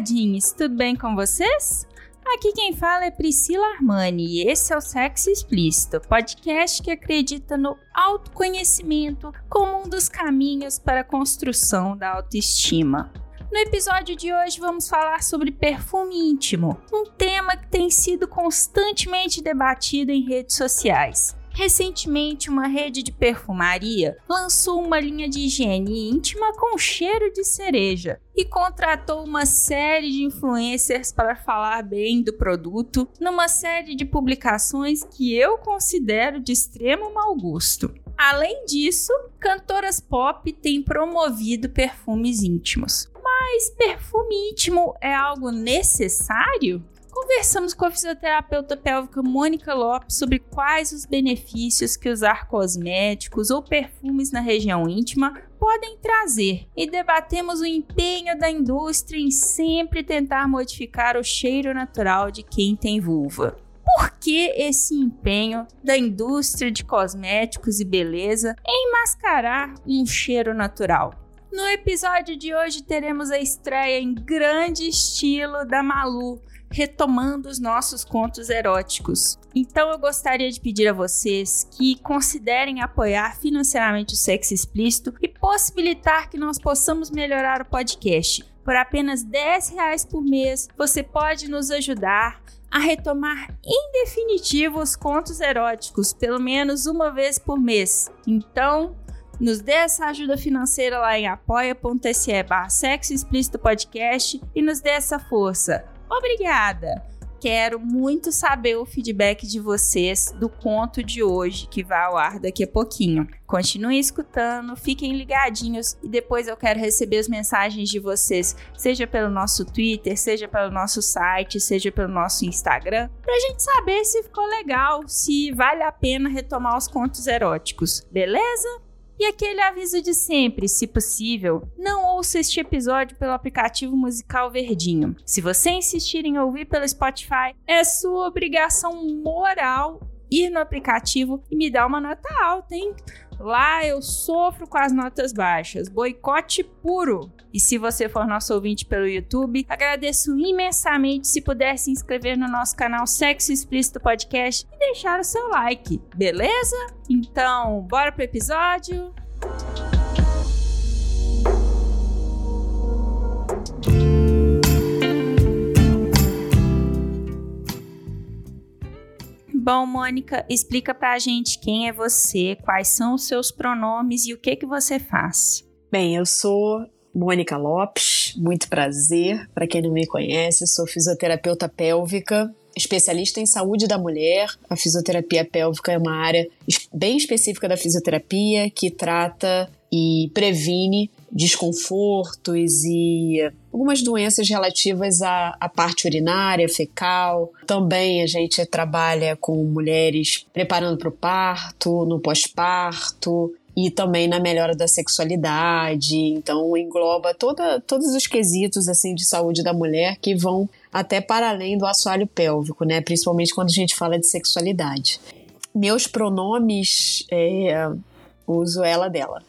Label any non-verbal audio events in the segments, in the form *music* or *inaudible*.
Namoradinhos, tudo bem com vocês? Aqui quem fala é Priscila Armani e esse é o Sexo Explícito, podcast que acredita no autoconhecimento como um dos caminhos para a construção da autoestima. No episódio de hoje vamos falar sobre perfume íntimo, um tema que tem sido constantemente debatido em redes sociais. Recentemente, uma rede de perfumaria lançou uma linha de higiene íntima com cheiro de cereja e contratou uma série de influencers para falar bem do produto numa série de publicações que eu considero de extremo mau gosto. Além disso, cantoras pop têm promovido perfumes íntimos. Mas perfume íntimo é algo necessário? Conversamos com a fisioterapeuta pélvica Mônica Lopes sobre quais os benefícios que usar cosméticos ou perfumes na região íntima podem trazer e debatemos o empenho da indústria em sempre tentar modificar o cheiro natural de quem tem vulva. Por que esse empenho da indústria de cosméticos e beleza em mascarar um cheiro natural? No episódio de hoje teremos a estreia em grande estilo da Malu, retomando os nossos contos eróticos. Então eu gostaria de pedir a vocês que considerem apoiar financeiramente o sexo explícito e possibilitar que nós possamos melhorar o podcast. Por apenas 10 reais por mês, você pode nos ajudar a retomar em definitivo os contos eróticos, pelo menos uma vez por mês. Então, nos dê essa ajuda financeira lá em apoia.se barra sexo explícito podcast e nos dê essa força. Obrigada! Quero muito saber o feedback de vocês do conto de hoje que vai ao ar daqui a pouquinho. Continuem escutando, fiquem ligadinhos e depois eu quero receber as mensagens de vocês, seja pelo nosso Twitter, seja pelo nosso site, seja pelo nosso Instagram, pra gente saber se ficou legal, se vale a pena retomar os contos eróticos, beleza? E aquele aviso de sempre, se possível, não ouça este episódio pelo aplicativo musical Verdinho. Se você insistir em ouvir pelo Spotify, é sua obrigação moral ir no aplicativo e me dar uma nota alta, hein? Lá eu sofro com as notas baixas, boicote puro. E se você for nosso ouvinte pelo YouTube, agradeço imensamente se puder se inscrever no nosso canal Sexo Explícito Podcast e deixar o seu like, beleza? Então, bora pro episódio? Bom, Mônica, explica pra gente quem é você, quais são os seus pronomes e o que que você faz. Bem, eu sou Mônica Lopes, muito prazer. Para quem não me conhece, sou fisioterapeuta pélvica, especialista em saúde da mulher. A fisioterapia pélvica é uma área bem específica da fisioterapia que trata e previne desconfortos e algumas doenças relativas à, à, parte urinária, fecal. Também a gente trabalha com mulheres preparando para o parto, no pós-parto. E também na melhora da sexualidade, então engloba toda, todos os quesitos assim de saúde da mulher que vão até para além do assoalho pélvico, né? Principalmente quando a gente fala de sexualidade. Meus pronomes, é, uso ela dela.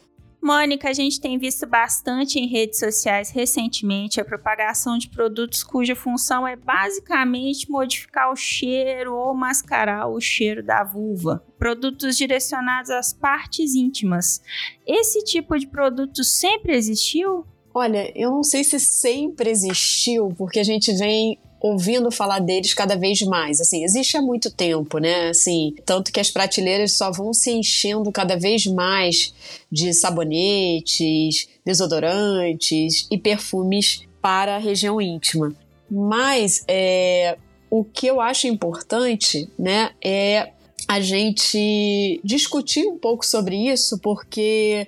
Mônica, a gente tem visto bastante em redes sociais recentemente a propagação de produtos cuja função é basicamente modificar o cheiro ou mascarar o cheiro da vulva. Produtos direcionados às partes íntimas. Esse tipo de produto sempre existiu? Olha, eu não sei se sempre existiu, porque a gente vem ouvindo falar deles cada vez mais. Assim, existe há muito tempo, né? Assim, tanto que as prateleiras só vão se enchendo cada vez mais de sabonetes, desodorantes e perfumes para a região íntima. Mas é, o que eu acho importante, né, é a gente discutir um pouco sobre isso, porque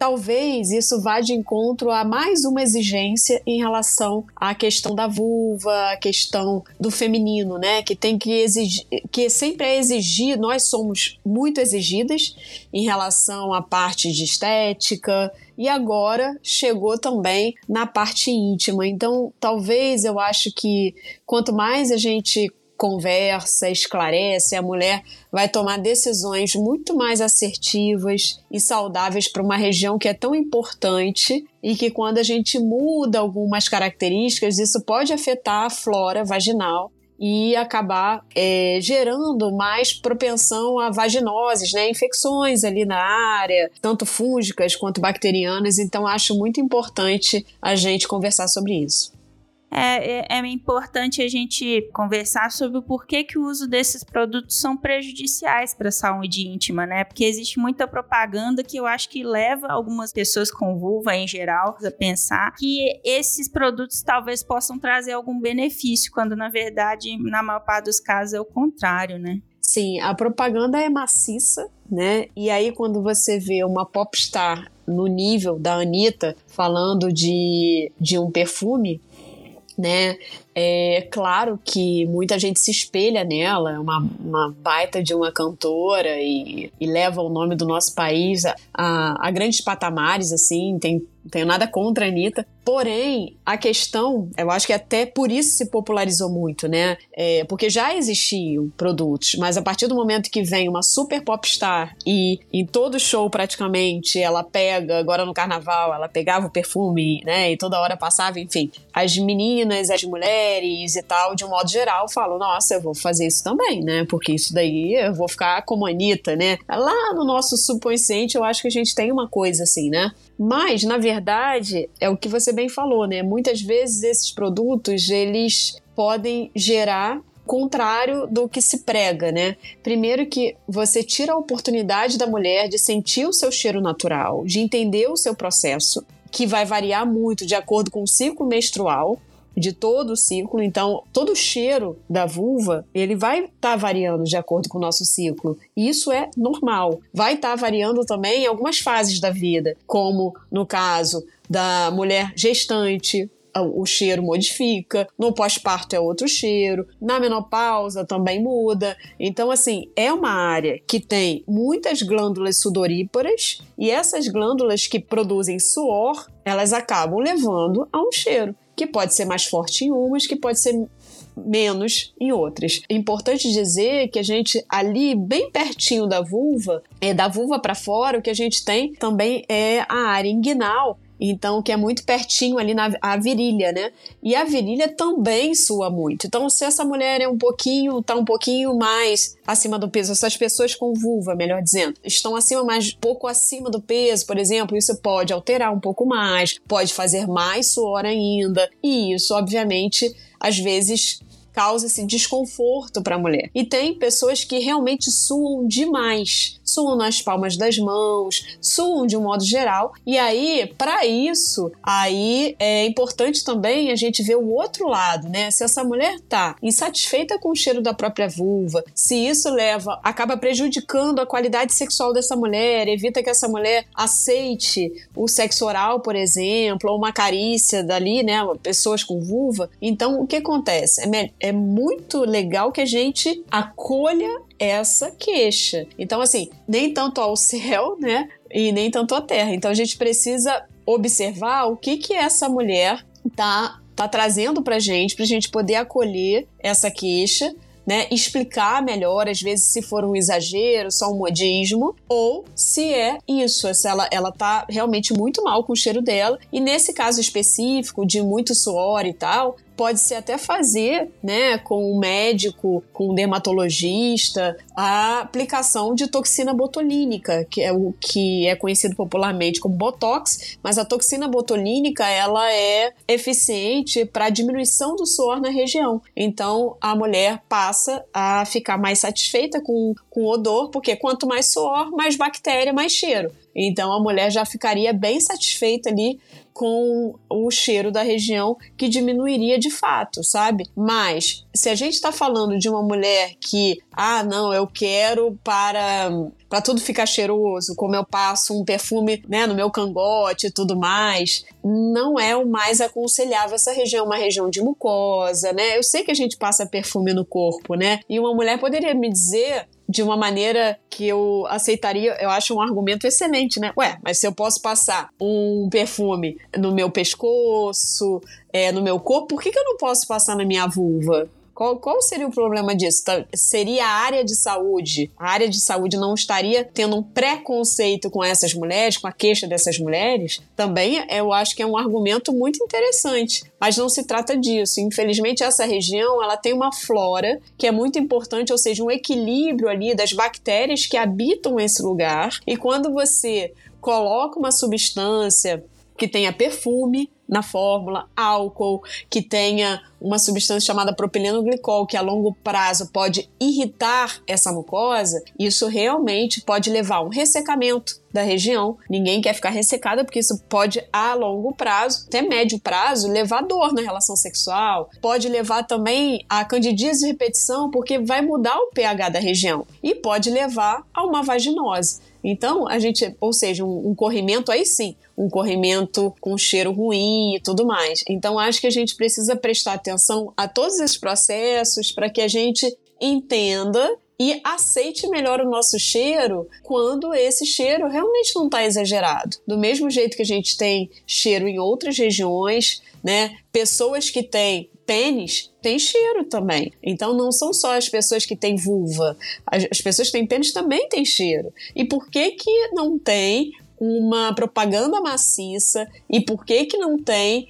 talvez isso vá de encontro a mais uma exigência em relação à questão da vulva, a questão do feminino, né? Que tem que exigir, que sempre é exigir, nós somos muito exigidas em relação à parte de estética, e agora chegou também na parte íntima. Então, talvez eu acho que quanto mais a gente conversa, esclarece, a mulher vai tomar decisões muito mais assertivas e saudáveis para uma região que é tão importante e que quando a gente muda algumas características, isso pode afetar a flora vaginal e acabar é, gerando mais propensão a vaginoses, né? infecções ali na área, tanto fúngicas quanto bacterianas. Então, acho muito importante a gente conversar sobre isso. É, é, é, importante a gente conversar sobre o porquê que o uso desses produtos são prejudiciais para a saúde íntima, né? Porque existe muita propaganda que eu acho que leva algumas pessoas com vulva em geral a pensar que esses produtos talvez possam trazer algum benefício, quando na verdade, na maior parte dos casos, é o contrário, né? Sim, a propaganda é maciça, né? E aí, quando você vê uma popstar no nível da Anitta falando de, de um perfume, né? É claro que muita gente se espelha nela, é uma, uma baita de uma cantora e, e leva o nome do nosso país a, a, a grandes patamares, assim, tem não tenho nada contra a Anitta. Porém, a questão, eu acho que até por isso se popularizou muito, né? É, porque já existiam produtos, mas a partir do momento que vem uma super popstar e em todo show praticamente ela pega, agora no carnaval, ela pegava o perfume, né? E toda hora passava, enfim. As meninas, as mulheres e tal, de um modo geral, falam: nossa, eu vou fazer isso também, né? Porque isso daí eu vou ficar como Anitta, né? Lá no nosso subconsciente, eu acho que a gente tem uma coisa assim, né? Mas, na verdade, é o que você bem falou, né? Muitas vezes esses produtos, eles podem gerar contrário do que se prega, né? Primeiro que você tira a oportunidade da mulher de sentir o seu cheiro natural, de entender o seu processo, que vai variar muito de acordo com o ciclo menstrual, de todo o ciclo. Então, todo o cheiro da vulva, ele vai estar tá variando de acordo com o nosso ciclo. E isso é normal. Vai estar tá variando também em algumas fases da vida, como no caso da mulher gestante, o cheiro modifica, no pós-parto é outro cheiro, na menopausa também muda. Então, assim, é uma área que tem muitas glândulas sudoríparas e essas glândulas que produzem suor, elas acabam levando a um cheiro que pode ser mais forte em umas, que pode ser menos em outras. É importante dizer que a gente ali bem pertinho da vulva, é da vulva para fora, o que a gente tem também é a área inguinal, então que é muito pertinho ali na a virilha, né? E a virilha também sua muito. Então, se essa mulher é um pouquinho, tá um pouquinho mais acima do peso, essas pessoas com vulva, melhor dizendo, estão acima, mais pouco acima do peso, por exemplo, isso pode alterar um pouco mais, pode fazer mais suor ainda, e isso, obviamente, às vezes causa esse desconforto para a mulher. E tem pessoas que realmente suam demais, suam nas palmas das mãos, suam de um modo geral. E aí, para isso, aí é importante também a gente ver o outro lado, né? Se essa mulher tá insatisfeita com o cheiro da própria vulva, se isso leva, acaba prejudicando a qualidade sexual dessa mulher, evita que essa mulher aceite o sexo oral, por exemplo, ou uma carícia dali, né? Pessoas com vulva. Então, o que acontece? É, é muito legal que a gente acolha essa queixa. Então, assim, nem tanto ao *laughs* céu, né? E nem tanto à terra. Então, a gente precisa observar o que que essa mulher tá, tá trazendo pra gente, pra gente poder acolher essa queixa né, explicar melhor, às vezes, se for um exagero, só um modismo, ou se é isso, se ela, ela tá realmente muito mal com o cheiro dela. E nesse caso específico, de muito suor e tal, pode ser até fazer, né, com um médico, com um dermatologista, a aplicação de toxina botulínica, que é o que é conhecido popularmente como botox, mas a toxina botulínica ela é eficiente para diminuição do suor na região. Então a mulher passa a ficar mais satisfeita com, com o odor, porque quanto mais suor, mais bactéria, mais cheiro. Então a mulher já ficaria bem satisfeita ali com o cheiro da região que diminuiria de fato, sabe? Mas se a gente está falando de uma mulher que, ah, não, eu quero para para tudo ficar cheiroso, como eu passo um perfume né, no meu cangote e tudo mais, não é o mais aconselhável. Essa região é uma região de mucosa, né? Eu sei que a gente passa perfume no corpo, né? E uma mulher poderia me dizer de uma maneira que eu aceitaria, eu acho um argumento excelente, né? Ué, mas se eu posso passar um perfume no meu pescoço, é, no meu corpo, por que, que eu não posso passar na minha vulva? Qual, qual seria o problema disso? Tá, seria a área de saúde. A área de saúde não estaria tendo um preconceito com essas mulheres, com a queixa dessas mulheres? Também eu acho que é um argumento muito interessante. Mas não se trata disso. Infelizmente, essa região ela tem uma flora que é muito importante, ou seja, um equilíbrio ali das bactérias que habitam esse lugar. E quando você coloca uma substância que tenha perfume na fórmula, álcool, que tenha uma substância chamada propileno-glicol, que a longo prazo pode irritar essa mucosa, isso realmente pode levar a um ressecamento da região. Ninguém quer ficar ressecada porque isso pode a longo prazo, até médio prazo, levar dor na relação sexual. Pode levar também a candidíase de repetição porque vai mudar o pH da região e pode levar a uma vaginose. Então, a gente, ou seja, um, um, corrimento aí sim, um corrimento com cheiro ruim e tudo mais. Então, acho que a gente precisa prestar atenção a todos esses processos para que a gente entenda e aceite melhor o nosso cheiro quando esse cheiro realmente não está exagerado. Do mesmo jeito que a gente tem cheiro em outras regiões, né? Pessoas que têm pênis têm cheiro também. Então não são só as pessoas que têm vulva, as, as pessoas que têm pênis também têm cheiro. E por que que não tem uma propaganda maciça e por que que não tem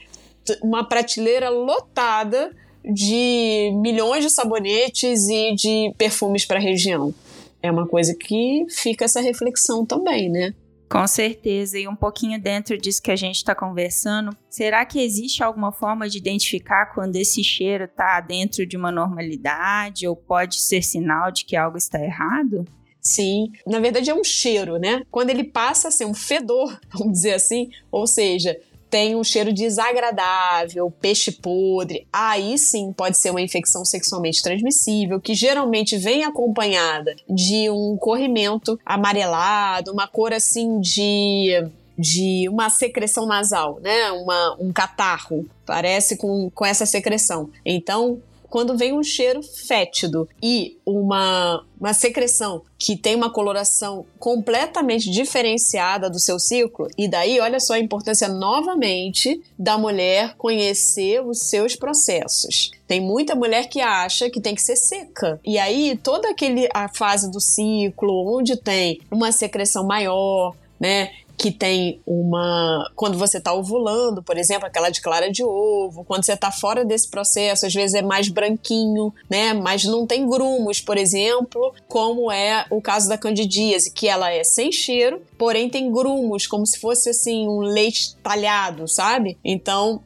uma prateleira lotada de milhões de sabonetes e de perfumes para a região. É uma coisa que fica essa reflexão também, né? Com certeza, e um pouquinho dentro disso que a gente está conversando, será que existe alguma forma de identificar quando esse cheiro está dentro de uma normalidade ou pode ser sinal de que algo está errado? Sim, na verdade é um cheiro, né? Quando ele passa a ser um fedor, *laughs* vamos dizer assim, ou seja, tem um cheiro desagradável, peixe podre, aí sim pode ser uma infecção sexualmente transmissível, que geralmente vem acompanhada de um corrimento amarelado, uma cor assim de de uma secreção nasal, né? Uma, um catarro, parece com, com essa secreção. Então, quando vem um cheiro fétido e uma, uma secreção que tem uma coloração completamente diferenciada do seu ciclo, e daí olha só a importância novamente da mulher conhecer os seus processos. Tem muita mulher que acha que tem que ser seca. E aí toda aquele a fase do ciclo onde tem uma secreção maior, né? Que tem uma. Quando você está ovulando, por exemplo, aquela de clara de ovo, quando você está fora desse processo, às vezes é mais branquinho, né? Mas não tem grumos, por exemplo, como é o caso da candidíase, que ela é sem cheiro, porém tem grumos, como se fosse assim um leite talhado, sabe? Então,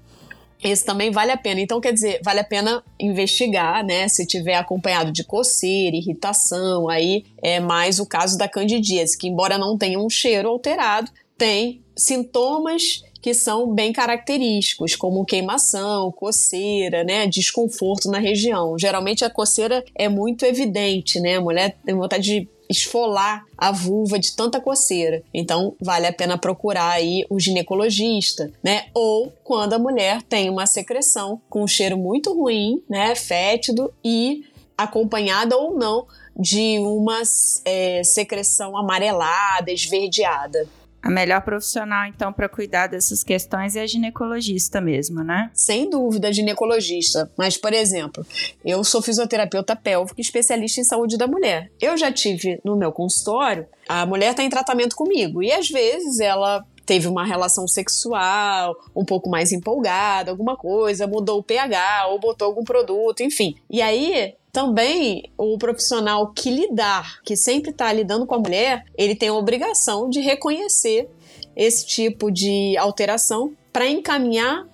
esse também vale a pena. Então, quer dizer, vale a pena investigar, né? Se tiver acompanhado de coceira, irritação, aí é mais o caso da candidíase, que embora não tenha um cheiro alterado, tem sintomas que são bem característicos, como queimação, coceira, né, desconforto na região. Geralmente a coceira é muito evidente, né? A mulher tem vontade de esfolar a vulva de tanta coceira. Então, vale a pena procurar aí o ginecologista, né? Ou quando a mulher tem uma secreção com um cheiro muito ruim, né, fétido e acompanhada ou não de uma é, secreção amarelada, esverdeada. A melhor profissional, então, para cuidar dessas questões é a ginecologista mesmo, né? Sem dúvida, ginecologista. Mas, por exemplo, eu sou fisioterapeuta pélvica especialista em saúde da mulher. Eu já tive no meu consultório, a mulher está em tratamento comigo e às vezes ela teve uma relação sexual um pouco mais empolgada, alguma coisa, mudou o pH ou botou algum produto, enfim. E aí também o profissional que lidar, que sempre está lidando com a mulher, ele tem a obrigação de reconhecer esse tipo de alteração para encaminhar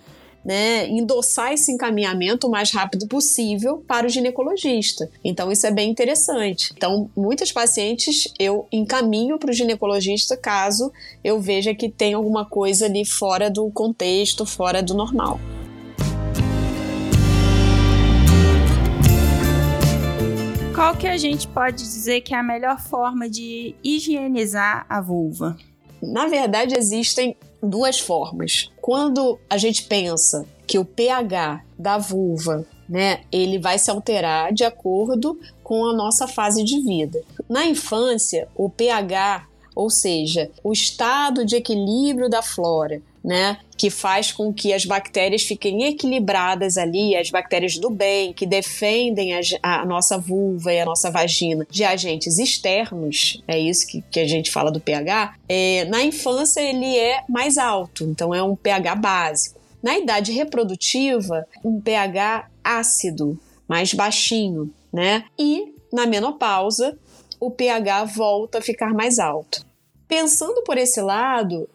né, endossar esse encaminhamento o mais rápido possível para o ginecologista. Então, isso é bem interessante. Então, muitas pacientes eu encaminho para o ginecologista caso eu veja que tem alguma coisa ali fora do contexto, fora do normal. Qual que a gente pode dizer que é a melhor forma de higienizar a vulva? Na verdade, existem duas formas. Quando a gente pensa que o pH da vulva, né, ele vai se alterar de acordo com a nossa fase de vida. Na infância, o pH, ou seja, o estado de equilíbrio da flora, né? Que faz com que as bactérias fiquem equilibradas ali, as bactérias do bem, que defendem a, a, nossa vulva e a nossa vagina de agentes externos, é isso que, que a gente fala do pH. É, na infância, ele é mais alto, então é um pH básico. Na idade reprodutiva, um pH ácido, mais baixinho, né? E na menopausa, o pH volta a ficar mais alto. Pensando por esse lado,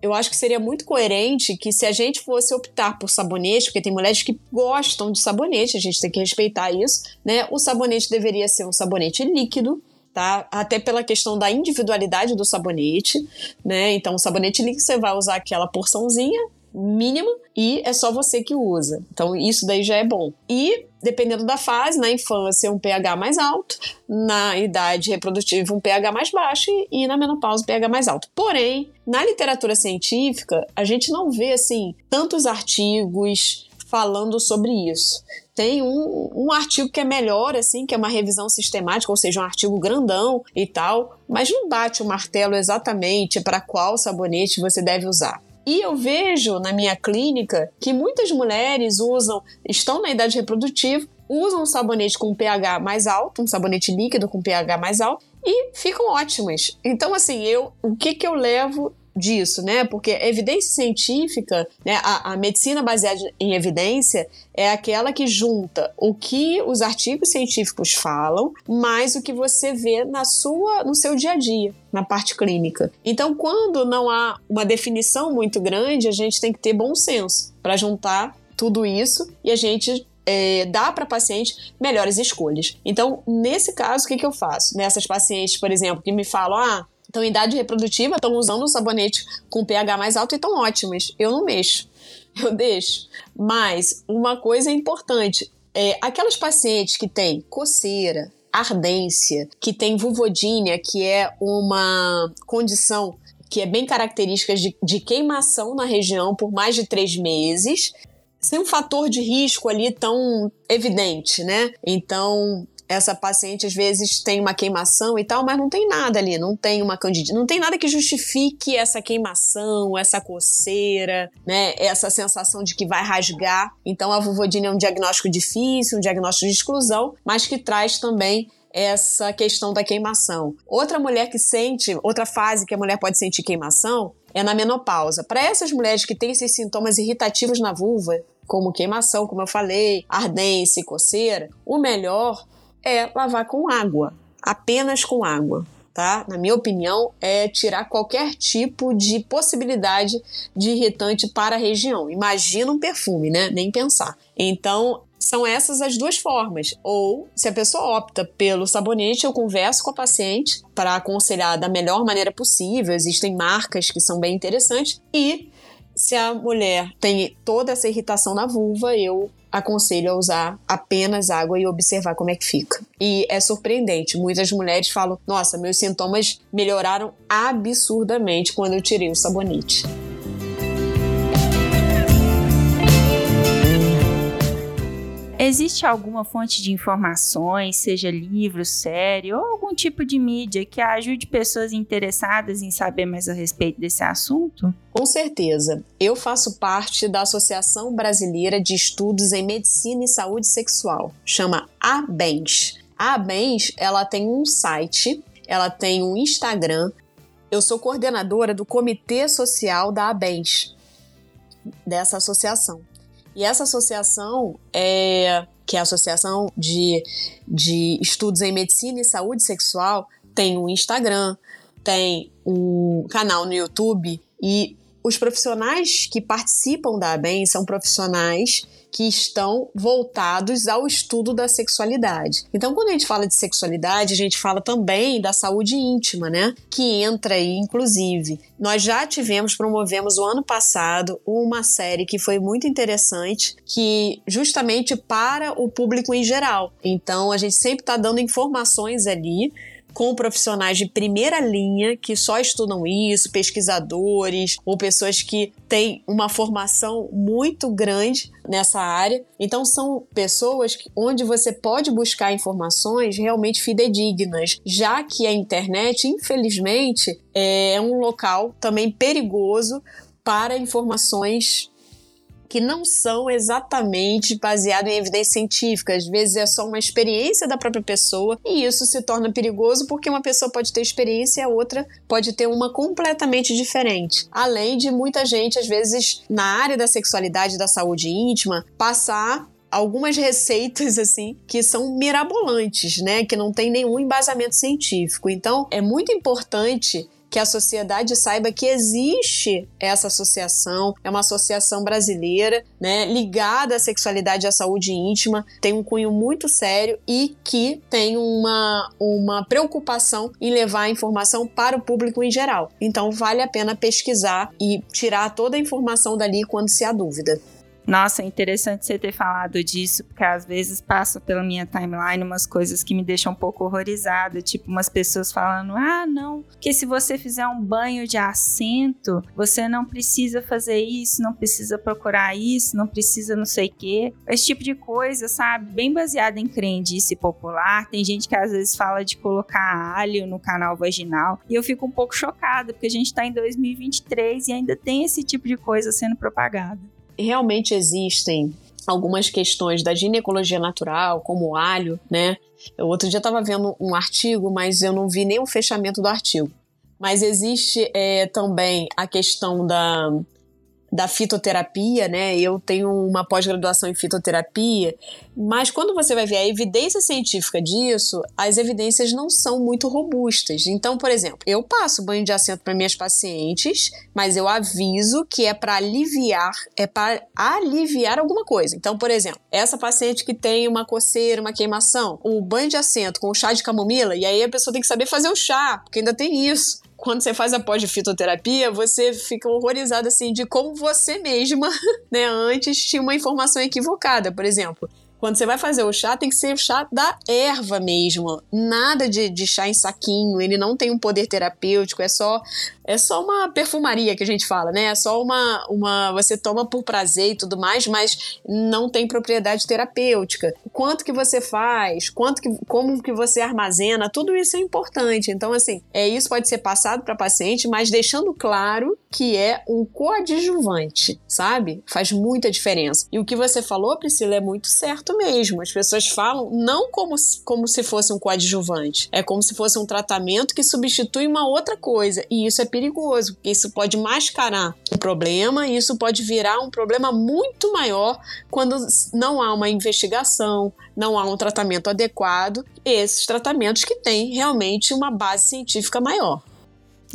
eu acho que seria muito coerente que se a gente fosse optar por sabonete, porque tem mulheres que gostam de sabonete, a gente tem que respeitar isso, né? O sabonete deveria ser um sabonete líquido, tá? Até pela questão da individualidade do sabonete, né? Então, o sabonete líquido você vai usar aquela porçãozinha mínima e é só você que usa. Então isso daí já é bom. E dependendo da fase, na infância um pH mais alto, na idade reprodutiva um pH mais baixo e na menopausa um pH mais alto. Porém, na literatura científica, a gente não vê assim tantos artigos falando sobre isso. Tem um, um artigo que é melhor, assim, que é uma revisão sistemática, ou seja, um artigo grandão e tal, mas não bate o martelo exatamente para qual sabonete você deve usar. E eu vejo na minha clínica que muitas mulheres usam, estão na idade reprodutiva, usam um sabonete com pH mais alto, um sabonete líquido com pH mais alto, e ficam ótimas. Então, assim, eu, o que que eu levo disso, né? Porque a evidência científica, né, a, a, medicina baseada em evidência é aquela que junta o que os artigos científicos falam, mais o que você vê na sua, no seu dia a dia, na parte clínica. Então, quando não há uma definição muito grande, a gente tem que ter bom senso para juntar tudo isso e a gente é, dá para paciente melhores escolhas. Então, nesse caso, o que, que eu faço? Nessas pacientes, por exemplo, que me falam, ah, em idade reprodutiva, estão usando um sabonete com pH mais alto e estão ótimas. Eu não mexo, *laughs* eu deixo. Mas uma coisa é importante: é, aquelas pacientes que têm coceira, ardência, que têm vulvodínia, que é uma condição que é bem característica de, de queimação na região por mais de três meses, sem um fator de risco ali tão evidente, né? Então, essa paciente às vezes tem uma queimação e tal, mas não tem nada ali, não tem uma candidíase, não tem nada que justifique essa queimação, essa coceira, né, essa sensação de que vai rasgar. Então a vulvodina é um diagnóstico difícil, um diagnóstico de exclusão, mas que traz também essa questão da queimação. Outra mulher que sente, outra fase que a mulher pode sentir queimação é na menopausa. Para essas mulheres que têm esses sintomas irritativos na vulva, como queimação, como eu falei, ardência e coceira, o melhor é lavar com água, apenas com água. Tá? Na minha opinião, é tirar qualquer tipo de possibilidade de irritante para a região. Imagina um perfume, né? Nem pensar. Então, são essas as duas formas. Ou, se a pessoa opta pelo sabonete, eu converso com a paciente para aconselhar da melhor maneira possível. Existem marcas que são bem interessantes. E se a mulher tem toda essa irritação na vulva, eu aconselho a usar apenas água e observar como é que fica. E é surpreendente, muitas mulheres falam: "Nossa, meus sintomas melhoraram absurdamente quando eu tirei o sabonete". Existe alguma fonte de informações, seja livro, série ou algum tipo de mídia que ajude pessoas interessadas em saber mais a respeito desse assunto? Com certeza. Eu faço parte da Associação Brasileira de Estudos em Medicina e Saúde Sexual, chama ABENS. A ABENS, ela tem um site, ela tem um Instagram. Eu sou coordenadora do Comitê Social da ABENS, dessa associação. E essa associação é que é a Associação de, de Estudos em Medicina e Saúde Sexual, tem um Instagram, tem um canal no YouTube e os profissionais que participam da ABEM são profissionais que estão voltados ao estudo da sexualidade. Então, quando a gente fala de sexualidade, a gente fala também da saúde íntima, né? Que entra aí, inclusive. Nós já tivemos, promovemos o ano passado uma série que foi muito interessante, que justamente para o público em geral. Então, a gente sempre está dando informações ali com profissionais de primeira linha que só estudam isso, pesquisadores ou pessoas que têm uma formação muito grande nessa área. Então são pessoas onde você pode buscar informações realmente fidedignas, já que a internet, infelizmente, é um local também perigoso para informações que não são exatamente baseados em evidência científica. Às vezes é só uma experiência da própria pessoa e isso se torna perigoso porque uma pessoa pode ter experiência e a outra pode ter uma completamente diferente. Além de muita gente, às vezes, na área da sexualidade e da saúde íntima, passar algumas receitas *laughs* assim que são mirabolantes, né, que não tem nenhum embasamento científico. Então, é muito importante que a sociedade saiba que existe essa associação, é uma associação brasileira, né, ligada à sexualidade e à saúde íntima, tem um cunho muito sério e que tem uma, uma preocupação em levar a informação para o público em geral. Então vale a pena pesquisar e tirar toda a informação dali quando se há dúvida. Nossa, é interessante você ter falado disso, porque às vezes passa pela minha timeline umas coisas que me deixam um pouco horrorizada, tipo umas pessoas falando: "Ah, não, que se você fizer um banho de assento, você não precisa fazer isso, não precisa procurar isso, não precisa não sei o quê". Esse tipo de coisa, sabe? Bem baseada em crendice popular. Tem gente que às vezes fala de colocar alho no canal vaginal, e eu fico um pouco chocada, porque a gente tá em 2023 e ainda tem esse tipo de coisa sendo propagada realmente existem algumas questões da ginecologia natural, como o alho, né? Eu outro dia estava vendo um artigo, mas eu não vi nem o fechamento do artigo. Mas existe é, também a questão da da fitoterapia, né? Eu tenho uma pós-graduação em fitoterapia, mas quando você vai ver a evidência científica disso, as evidências não são muito robustas. Então, por exemplo, eu passo banho de assento para minhas pacientes, mas eu aviso que é para aliviar, é para aliviar alguma coisa. Então, por exemplo, essa paciente que tem uma coceira, uma queimação, o banho de assento com o chá de camomila, e aí a pessoa tem que saber fazer o chá, porque ainda tem isso quando você faz a pós de fitoterapia, você fica horrorizado assim de como você mesma, *laughs* né, antes tinha uma informação equivocada. Por exemplo, quando você vai fazer o chá, tem que ser o chá da erva mesmo. Nada de, de chá em saquinho. Ele não tem um poder terapêutico, é só é só uma perfumaria que a gente fala, né? É só uma, uma. Você toma por prazer e tudo mais, mas não tem propriedade terapêutica. Quanto que você faz, quanto que, como que você armazena, tudo isso é importante. Então, assim, é isso pode ser passado para paciente, mas deixando claro que é um coadjuvante, sabe? Faz muita diferença. E o que você falou, Priscila, é muito certo mesmo. As pessoas falam não como, como se fosse um coadjuvante, é como se fosse um tratamento que substitui uma outra coisa. E isso é perigoso, porque isso pode mascarar o problema e isso pode virar um problema muito maior quando não há uma investigação, não há um tratamento adequado, esses tratamentos que têm realmente uma base científica maior.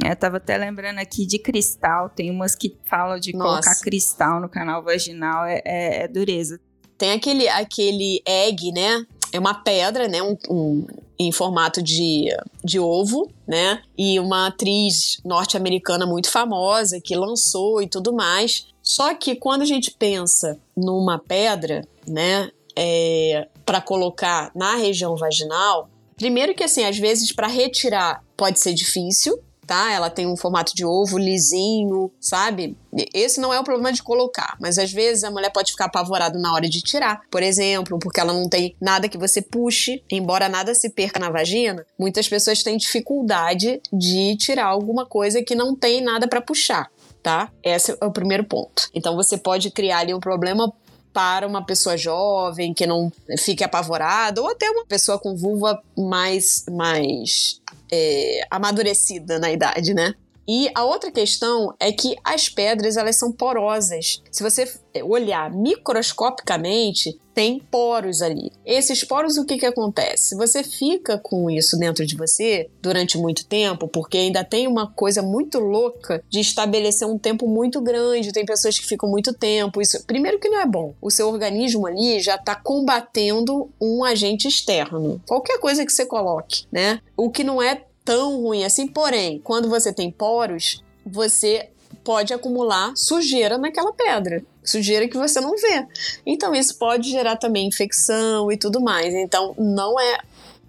É, eu tava até lembrando aqui de cristal, tem umas que falam de Nossa. colocar cristal no canal vaginal, é, é, é dureza. Tem aquele, aquele egg, né? É uma pedra, né? Um, um, em formato de, de ovo, né? E uma atriz norte-americana muito famosa que lançou e tudo mais. Só que quando a gente pensa numa pedra, né? É, para colocar na região vaginal, primeiro que assim, às vezes para retirar pode ser difícil, tá? Ela tem um formato de ovo lisinho, sabe? Esse não é o problema de colocar, mas às vezes a mulher pode ficar apavorada na hora de tirar, por exemplo, porque ela não tem nada que você puxe, embora nada se perca na vagina. Muitas pessoas têm dificuldade de tirar alguma coisa que não tem nada para puxar. Tá? Esse é o primeiro ponto. Então você pode criar ali um problema para uma pessoa jovem que não fique apavorada, ou até uma pessoa com vulva mais, mais é, amadurecida na idade, né? E a outra questão é que as pedras elas são porosas. Se você olhar microscopicamente, tem poros ali. Esses poros, o que que acontece? Você fica com isso dentro de você durante muito tempo, porque ainda tem uma coisa muito louca de estabelecer um tempo muito grande. Tem pessoas que ficam muito tempo. Isso, primeiro que não é bom. O seu organismo ali já está combatendo um agente externo. Qualquer coisa que você coloque, né? O que não é tão ruim assim. Porém, quando você tem poros, você pode acumular sujeira naquela pedra. Sujeira que você não vê. Então, isso pode gerar também infecção e tudo mais. Então, não é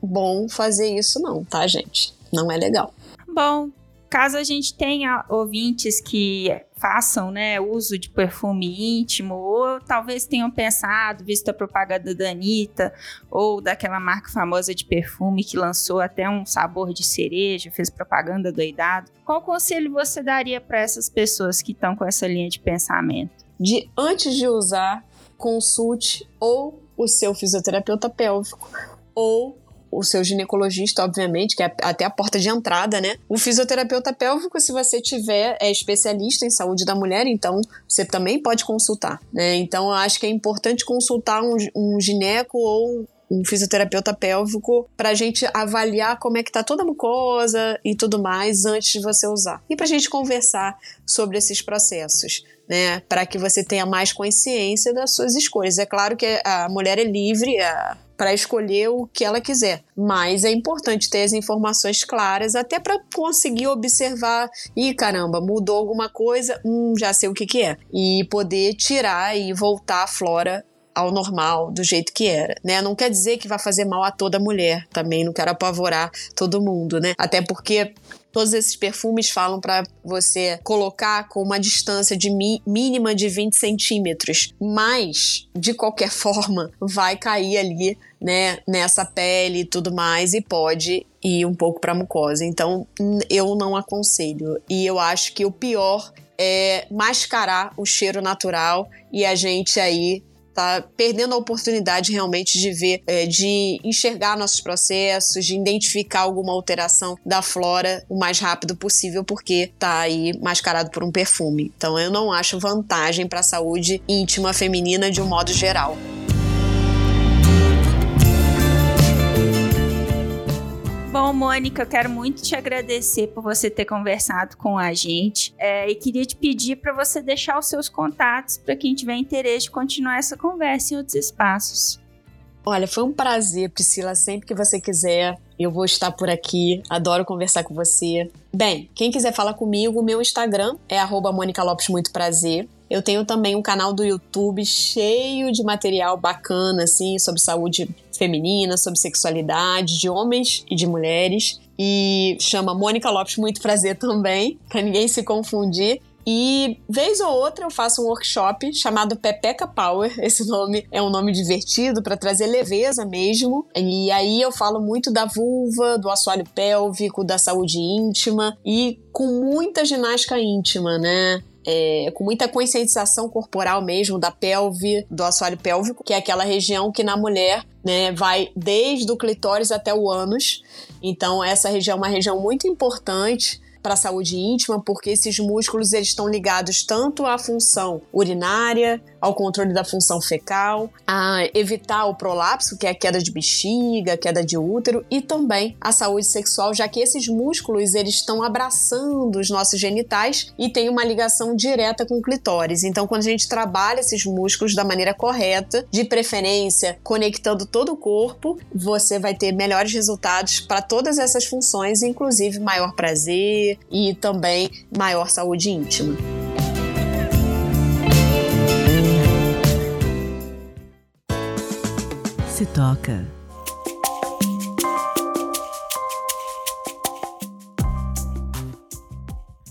bom fazer isso, não, tá, gente? Não é legal. Bom, caso a gente tenha ouvintes que façam né, uso de perfume íntimo, ou talvez tenham pensado, visto a propaganda da Anitta, ou daquela marca famosa de perfume que lançou até um sabor de cereja, fez propaganda doidado. Qual conselho você daria para essas pessoas que estão com essa linha de pensamento? De antes de usar, consulte ou o seu fisioterapeuta pélvico ou o seu ginecologista, obviamente, que é até a porta de entrada, né? O fisioterapeuta pélvico, se você tiver, é especialista em saúde da mulher, então você também pode consultar, né? Então eu acho que é importante consultar um, um gineco ou um fisioterapeuta pélvico para a gente avaliar como é que tá toda a mucosa e tudo mais antes de você usar. E para a gente conversar sobre esses processos. Né, para que você tenha mais consciência das suas escolhas. É claro que a mulher é livre, a, para escolher o que ela quiser. Mas é importante ter as informações claras, até para conseguir observar. e caramba, mudou alguma coisa? Hum, já sei o que, que é. E poder tirar e voltar a flora ao normal, do jeito que era, né? Não quer dizer que vai fazer mal a toda mulher, também não quero apavorar todo mundo, né? Até porque Todos esses perfumes falam para você colocar com uma distância de mínima de 20 centímetros, mas de qualquer *laughs* forma vai cair ali, né, nessa pele e tudo mais e pode ir um pouco para mucosa. Então eu não aconselho e eu acho que o pior é mascarar o cheiro natural e a gente aí tá perdendo a oportunidade realmente de ver, é, de enxergar nossos processos, de identificar alguma alteração da flora o mais rápido possível, porque tá aí mascarado por um perfume. Então eu não acho vantagem para a saúde íntima feminina de um modo geral. Mônica, eu quero muito te agradecer por você ter conversado com a gente é, e queria te pedir para você deixar os seus contatos para quem tiver interesse de continuar essa conversa em outros espaços. Olha, foi um prazer, Priscila. Sempre que você quiser, eu vou estar por aqui. Adoro conversar com você. Bem, quem quiser falar comigo, meu Instagram é Mônica Lopes Muito Prazer. Eu tenho também um canal do YouTube cheio de material bacana, assim, sobre saúde feminina, sobre sexualidade, de homens e de mulheres. E chama Mônica Lopes Muito Prazer também, *laughs* para ninguém se confundir. E vez ou outra eu faço um workshop chamado Pepeca Power. *laughs* Esse nome é um nome divertido para trazer leveza mesmo. E aí eu falo muito da vulva, do assoalho pélvico, da saúde íntima e com muita ginástica íntima, né? É, com muita conscientização corporal mesmo da pelve, do assoalho pélvico, que é aquela região que na mulher né, vai desde o clitóris até o ânus. Então essa região é uma região muito importante para a saúde íntima, porque esses músculos eles estão ligados tanto à função urinária, ao controle da função fecal, a evitar o prolapso, que é a queda de bexiga, queda de útero, e também a saúde sexual, já que esses músculos eles estão abraçando os nossos genitais e tem uma ligação direta com o clitóris. Então, quando a gente trabalha esses músculos da maneira correta, de preferência conectando todo o corpo, você vai ter melhores resultados para todas essas funções, inclusive maior prazer, e também maior saúde íntima. Se toca.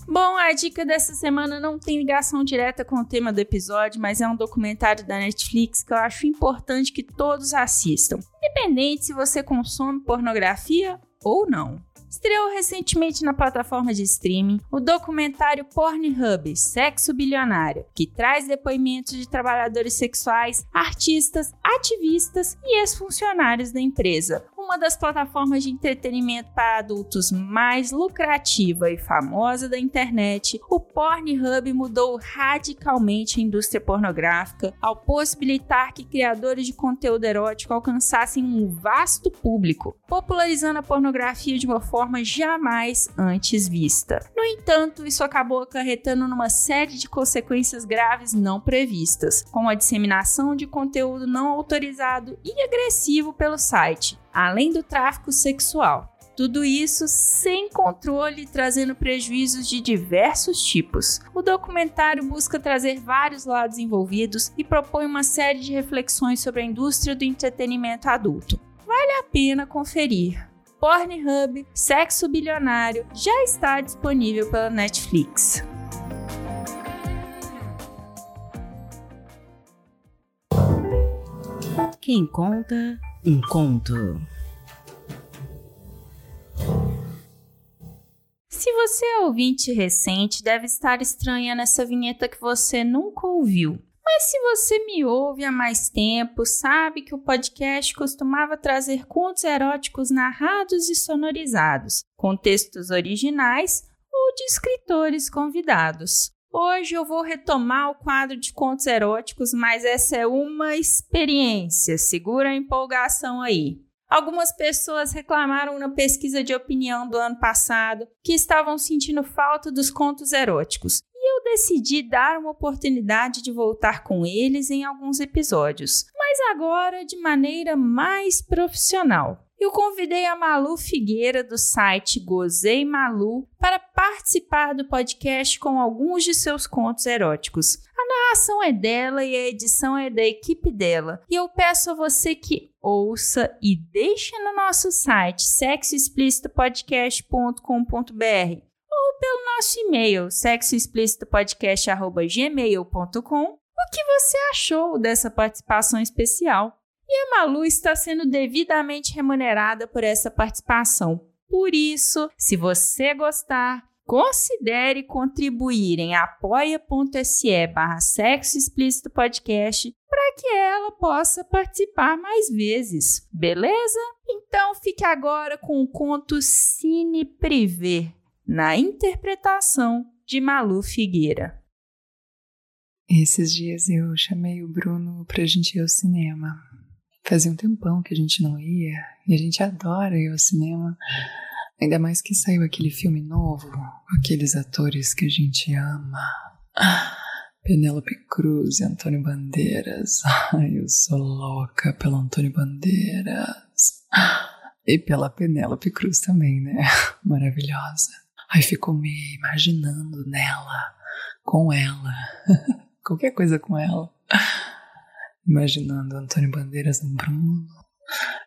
Bom, a dica dessa semana não tem ligação direta com o tema do episódio, mas é um documentário da Netflix que eu acho importante que todos assistam, independente se você consome pornografia ou não. Estreou recentemente na plataforma de streaming o documentário Pornhub Sexo Bilionário, que traz depoimentos de trabalhadores sexuais, artistas, ativistas e ex-funcionários da empresa. Uma das plataformas de entretenimento para adultos mais lucrativa e famosa da internet, o Pornhub mudou radicalmente a indústria pornográfica ao possibilitar que criadores de conteúdo erótico alcançassem um vasto público, popularizando a pornografia de uma forma jamais antes vista. No entanto, isso acabou acarretando numa série de consequências graves não previstas, como a disseminação de conteúdo não autorizado e agressivo pelo site, além do tráfico sexual. Tudo isso sem controle, trazendo prejuízos de diversos tipos. O documentário busca trazer vários lados envolvidos e propõe uma série de reflexões sobre a indústria do entretenimento adulto. Vale a pena conferir. Pornhub Sexo Bilionário já está disponível pela Netflix. Quem conta um conto. Se você é ouvinte recente, deve estar estranhando essa vinheta que você nunca ouviu. Mas se você me ouve há mais tempo, sabe que o podcast costumava trazer contos eróticos narrados e sonorizados, com textos originais ou de escritores convidados. Hoje eu vou retomar o quadro de contos eróticos, mas essa é uma experiência. Segura a empolgação aí. Algumas pessoas reclamaram na pesquisa de opinião do ano passado que estavam sentindo falta dos contos eróticos. E eu decidi dar uma oportunidade de voltar com eles em alguns episódios, mas agora de maneira mais profissional eu convidei a Malu Figueira do site Gozei Malu para participar do podcast com alguns de seus contos eróticos. A narração é dela e a edição é da equipe dela. E eu peço a você que ouça e deixe no nosso site sexoexplicitopodcast.com.br ou pelo nosso e-mail sexoexplicitopodcast.gmail.com o que você achou dessa participação especial. E a Malu está sendo devidamente remunerada por essa participação. Por isso, se você gostar, considere contribuir em apoia.se barra sexo explícito podcast para que ela possa participar mais vezes, beleza? Então fique agora com o conto Cine Privé, na interpretação de Malu Figueira. Esses dias eu chamei o Bruno pra gente ir ao cinema. Fazia um tempão que a gente não ia e a gente adora ir ao cinema. Ainda mais que saiu aquele filme novo, aqueles atores que a gente ama. Penélope Cruz e Antônio Bandeiras. Ai, eu sou louca pelo Antônio Bandeiras. E pela Penélope Cruz também, né? Maravilhosa. Aí fico me imaginando nela, com ela. *laughs* Qualquer coisa com ela imaginando Antônio Bandeiras no Bruno.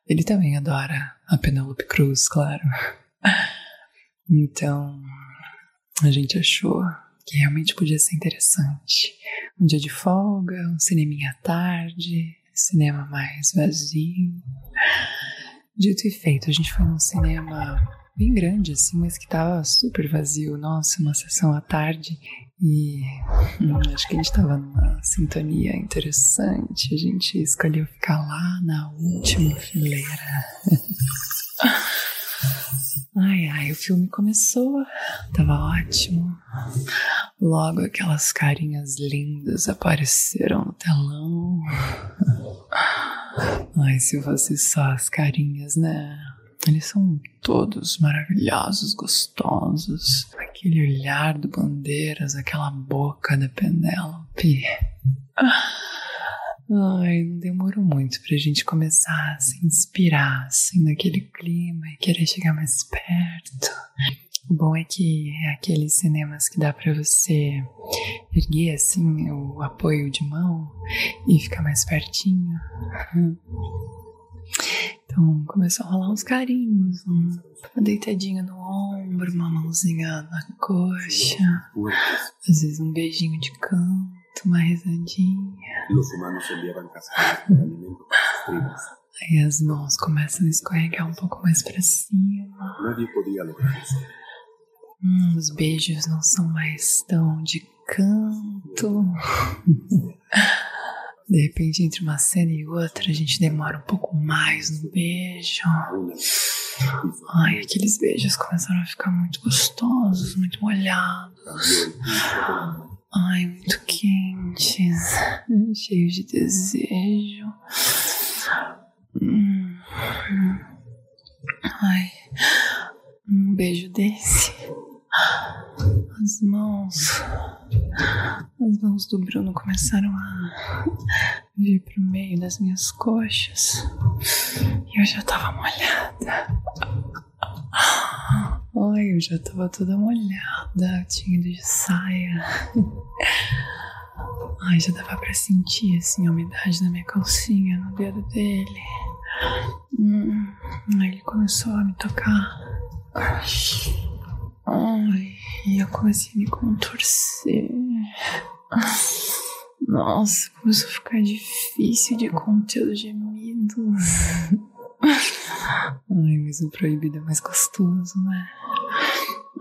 Ele também adora a Penélope Cruz, claro. Então, a gente achou que realmente podia ser interessante. Um dia de folga, um cineminha à tarde, cinema mais vazio. Dito e feito, a gente foi num cinema bem grande, assim, mas que tava super vazio. Nossa, uma sessão à tarde. E hum, acho que a gente tava numa sintonia interessante. A gente escolheu ficar lá na última fileira. *laughs* Ai, ai, o filme começou, tava ótimo. Logo aquelas carinhas lindas apareceram no telão. *laughs* Ai, se fosse só as carinhas, né? Eles são todos maravilhosos, gostosos. Aquele olhar do Bandeiras, aquela boca da Penélope. Ai, não demorou muito pra gente começar a se inspirar assim naquele clima e querer chegar mais perto. O bom é que é aqueles cinemas que dá para você erguer assim o apoio de mão e ficar mais pertinho. Então começou a rolar uns carinhos, um, uma deitadinha no ombro, uma mãozinha na coxa, às vezes um beijinho de canto, uma risadinha. Aí as mãos começam a escorregar um pouco mais para cima. Hum, os beijos não são mais tão de canto. *laughs* De repente, entre uma cena e outra, a gente demora um pouco mais no beijo. Ai, aqueles beijos começaram a ficar muito gostosos, muito molhados. Ai, muito quentes, cheios de desejo. Hum. Ai, um beijo desse. As mãos, as mãos do Bruno começaram a vir pro meio das minhas coxas e eu já tava molhada. Ai, eu já tava toda molhada, tinha ido de saia. Ai, já dava pra sentir assim a umidade da minha calcinha no dedo dele. Hum, aí ele começou a me tocar. Ai, eu comecei a me contorcer. Nossa, começou a ficar difícil de conter os gemidos. Ai, mas o proibido é mais gostoso, né?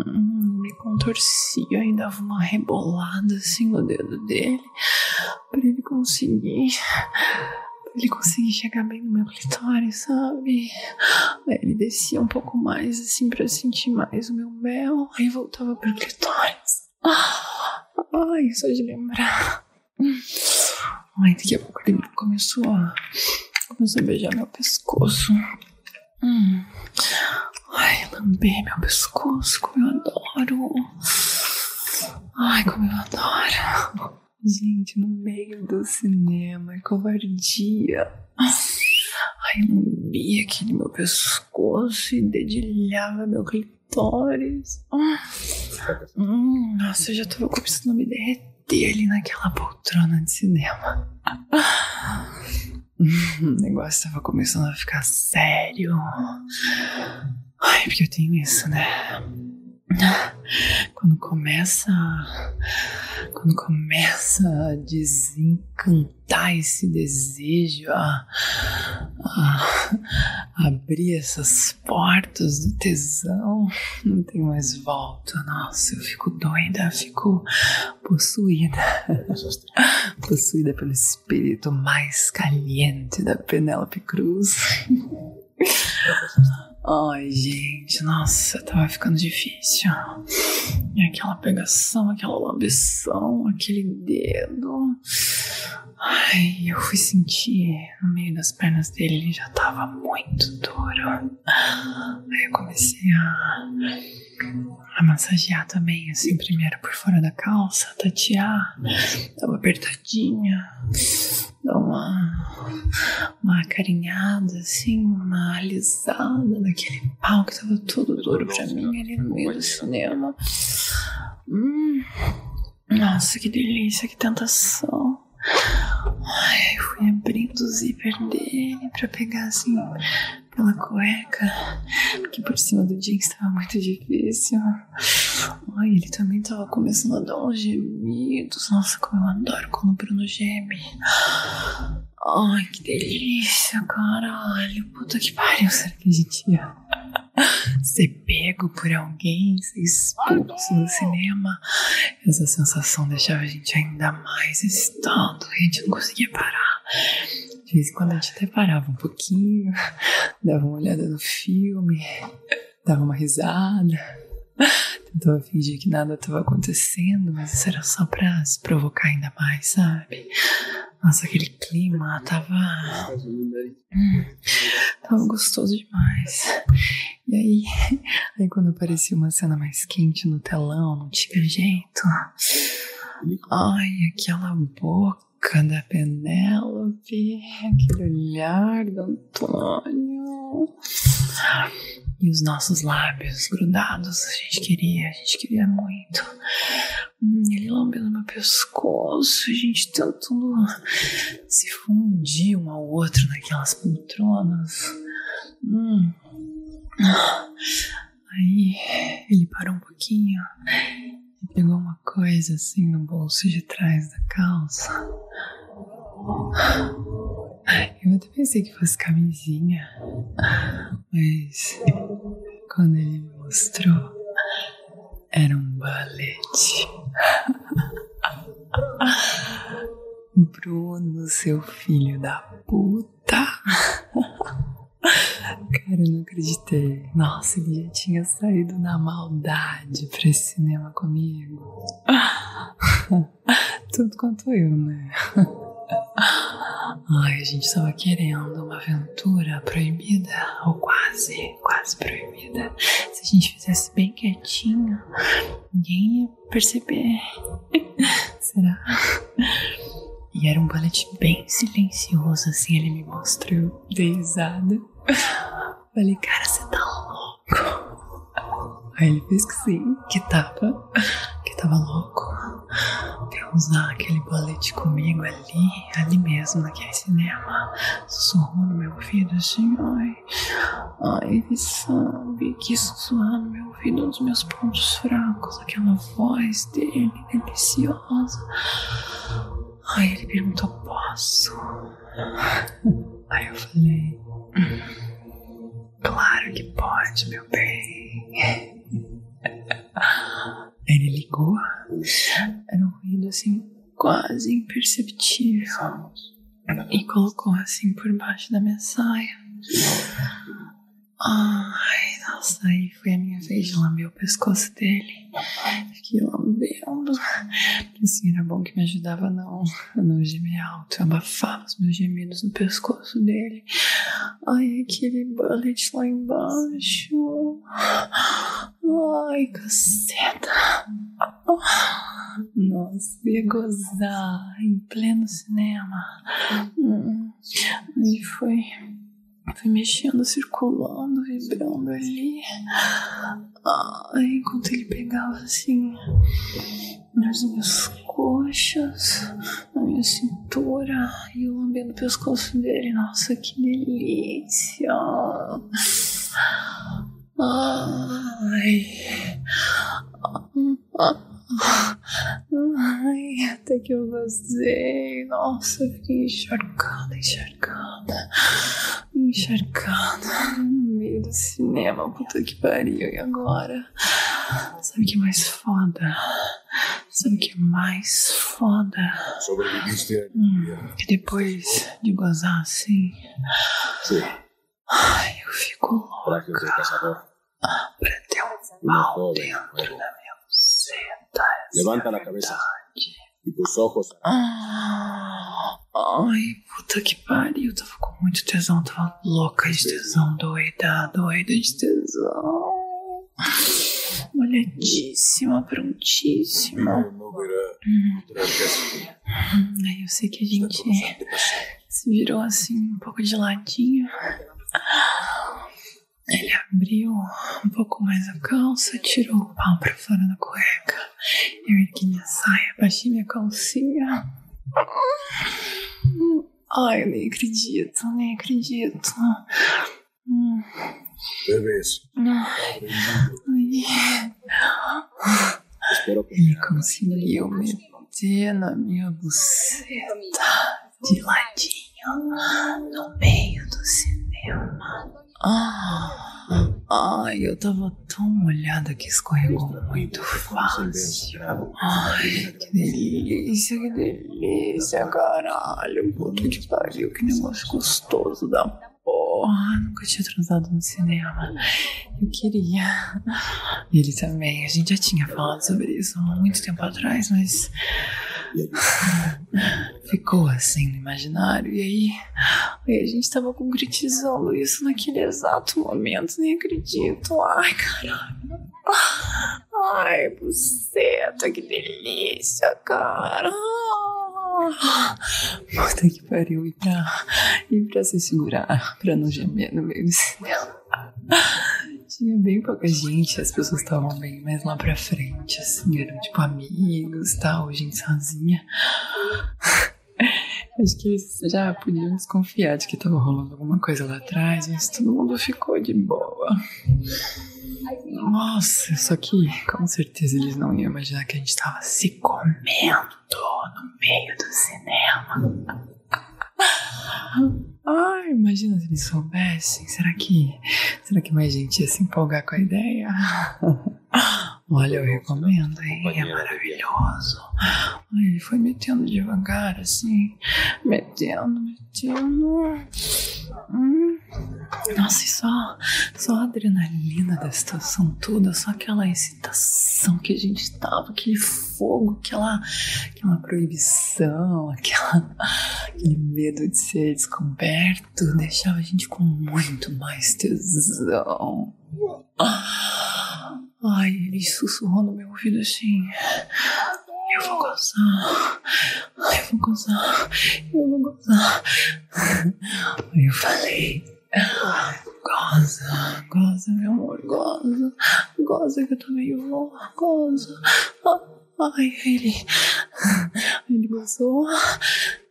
Hum, me contorcia e dava uma rebolada assim no dedo dele pra ele conseguir ele conseguir chegar bem no meu clitóris, sabe? Aí ele descia um pouco mais, assim, pra sentir mais o meu mel. Aí voltava pro clitóris. Ai, só de lembrar. Ai, daqui a pouco ele começou a, começou a beijar meu pescoço. Hum. Ai, lamber meu pescoço, como eu adoro. Ai, como eu adoro. Gente, no meio do cinema, covardia. Ai, lambia aquele meu pescoço e dedilhava meu clitóris. Hum, nossa, eu já tava começando a me derreter ali naquela poltrona de cinema. o negócio tava começando a ficar sério. Ai, porque eu tenho isso, né? *laughs* Quando começa. Quando começa a desencantar esse desejo, a, a, abrir essas portas do tesão, não tem mais volta. Nossa, eu fico doida, fico possuída. *laughs* possuída pelo espírito mais caliente da Penélope Cruz. Ai, gente, nossa, tava ficando difícil. Aquela pegação, aquela lambição, aquele dedo. Ai, eu fui sentir no meio das pernas dele, ele já tava muito duro. Aí eu comecei a, a massagear também, assim, primeiro por fora da calça, tatear, uma apertadinha dar uma, uma carinhada, assim, uma alisada naquele pau que tava todo duro pra mim ali no meio do cinema. Hum, nossa, que delícia, que tentação. Ai, eu fui abrindo o zíper dele pra pegar assim pela cueca, porque por cima do jeans estava muito difícil. Ai, ele também tava começando a dar uns gemidos. Nossa, como eu adoro quando o Bruno geme. Ai, que delícia, caralho. Puta que pariu, será que a gente ia ser pego por alguém, ser expulso do cinema? Essa sensação deixava a gente ainda mais excitado. A gente não conseguia parar. De vez em quando a gente até parava um pouquinho, *laughs* dava uma olhada no filme, dava uma risada, tentava fingir que nada estava acontecendo, mas isso era só pra se provocar ainda mais, sabe? Nossa, aquele clima tava. Hum, tava gostoso demais. E aí, *laughs* aí quando aparecia uma cena mais quente no telão, não tinha jeito. Ai, aquela boca boca da Penélope, aquele olhar do Antônio. E os nossos lábios grudados, a gente queria, a gente queria muito. Hum, ele lambendo meu pescoço, a gente tentando se fundir um ao outro naquelas poltronas. Hum. Aí ele parou um pouquinho e pegou uma coisa assim no bolso de trás da calça. Eu até pensei que fosse camisinha, mas quando ele me mostrou, era um balete. *laughs* Bruno, seu filho da puta. Cara, eu não acreditei. Nossa, ele já tinha saído na maldade pra esse cinema comigo. *laughs* Tudo quanto eu, né? Ai, a gente tava querendo uma aventura proibida, ou quase, quase proibida. Se a gente fizesse bem quietinho, ninguém ia perceber. *laughs* Será? E era um bullet bem silencioso, assim, ele me mostrou, dei risada. Falei, cara, você tá louco? Aí ele fez que sim, que tava, que tava louco. Pra usar aquele bolete comigo ali, ali mesmo, naquele cinema. Sussurrou no meu ouvido assim, ai. Ai, ele sabe que sussurrar no meu ouvido é um dos meus pontos fracos, aquela voz dele deliciosa. Aí ele perguntou, posso? Aí eu falei, claro que pode, meu bem. Ele ligou, era um ruído assim, quase imperceptível, e colocou assim por baixo da minha saia. Ai, nossa, aí foi a minha vez de lamber o pescoço dele. Fiquei lambendo. Assim, era bom que me ajudava não, não gemer alto. Eu abafava os meus gemidos no pescoço dele. Ai, aquele bullet lá embaixo. Ai, caceta. Nossa, ia gozar em pleno cinema. Hum, e foi foi mexendo, circulando, vibrando ali. Ai, enquanto ele pegava assim nas minhas coxas, na minha cintura, e eu lambendo o pescoço dele. Nossa, que delícia! Ai. Ai, até que eu gostei. Nossa, fiquei encharcada, encharcada encharcada no meio do cinema. Puta que pariu. E agora? Sabe o que é mais foda? Sabe o que é mais foda? Sobreviviste hum, que depois de gozar assim. Sim. Ai, eu fico louca. Pra ter um mal dentro da. Levanta a cabeça. E tus ojos. Ah, ai, puta que pariu. Tava com muito tesão, tava louca de tesão, doida, doida de tesão. Molhadíssima, prontíssima. Hum. Aí eu sei que a gente se virou assim, um pouco de ladinho. Ele abriu um pouco mais a calça, tirou o pau pra fora da cueca. Eu ergui minha saia, baixei minha calcinha. Ai, eu nem acredito, nem acredito. Hum. Bebês. Ele conseguiu meter na minha buceta de ladinho no meio do cinema. Ah, ai, eu tava tão molhada que escorregou muito fácil. Ai, que delícia, que delícia, caralho. Puta que pariu, que negócio gostoso da porra. Nunca tinha transado no cinema. Eu queria. Ele também. A gente já tinha falado sobre isso há muito tempo atrás, mas ficou assim no imaginário. E aí, aí a gente tava concretizando isso naquele exato momento. Nem acredito. Ai, caralho. Ai, buceta, que delícia, cara. Puta que pariu. E pra, e pra se segurar, pra não gemer no meio do cinema. Tinha bem pouca gente, as pessoas estavam bem mais lá pra frente, assim, eram tipo amigos tal, gente sozinha. *laughs* Acho que eles já podiam desconfiar de que tava rolando alguma coisa lá atrás, mas todo mundo ficou de boa. Nossa, só que com certeza eles não iam imaginar que a gente tava se comendo no meio do cinema. Ai, imagina se eles soubessem. Será que. Será que mais gente ia se empolgar com a ideia? *laughs* Olha, eu recomendo, hein? É maravilhoso. Ai, ele foi metendo devagar, assim. Metendo, metendo. Hum. Nossa, e só, só a adrenalina da situação toda, só aquela excitação que a gente tava, aquele fogo, aquela, aquela proibição, aquela, aquele medo de ser descoberto, deixava a gente com muito mais tesão. Ai, ele sussurrou no meu ouvido assim. Eu vou gozar. Eu vou gozar. Eu vou gozar. Aí eu falei. Goza, goza, meu amor, goza. Goza que eu tô meio louco, goza. Ai, ele. Ele gozou.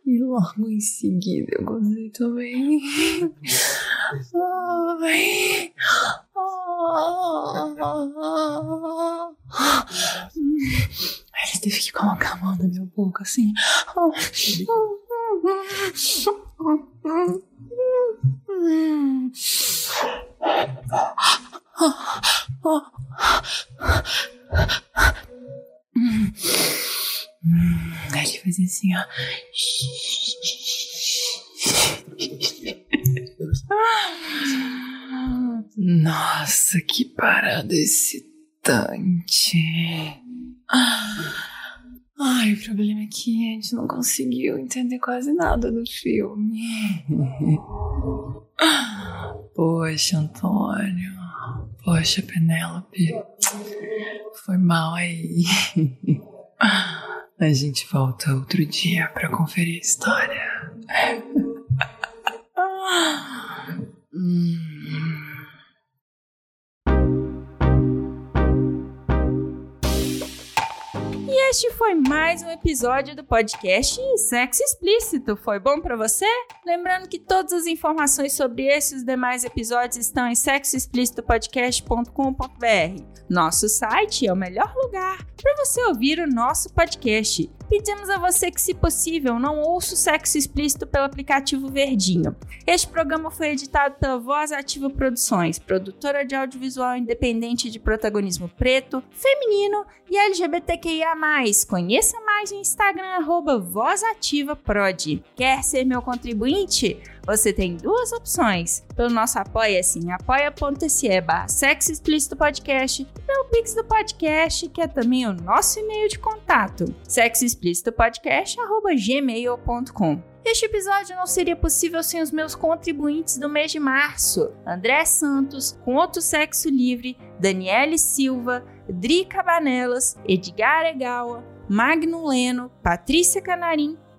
E logo em seguida eu gozei também. Ai. Ele teve que colocar a mão na minha boca assim. Ele fazia assim, ó. Nossa, que parada excitante. Ai, o problema é que a gente não conseguiu entender quase nada do filme. Poxa, Antônio. Poxa, Penélope. Foi mal aí. A gente volta outro dia para conferir a história. *laughs* hum. Este foi mais um episódio do podcast Sexo Explícito. Foi bom para você? Lembrando que todas as informações sobre esse e os demais episódios estão em sexoexplicitopodcast.com.br. Nosso site é o melhor lugar para você ouvir o nosso podcast. Pedimos a você que, se possível, não ouça o sexo explícito pelo aplicativo Verdinho. Este programa foi editado pela Voz Ativa Produções, produtora de audiovisual independente de protagonismo preto, feminino e LGBTQIA+. Conheça mais no Instagram, arroba VozAtivaProd. Quer ser meu contribuinte? Você tem duas opções. Pelo nosso apoia-se em apoia.se barra sexo explícito podcast e pelo Pix do podcast, que é também o nosso e-mail de contato, sexoexplicitopodcast.gmail.com. Este episódio não seria possível sem os meus contribuintes do mês de março: André Santos, com Outro Sexo Livre, Daniele Silva, Dri Cabanelas, Edgar Egawa, Magno Leno, Patrícia Canarim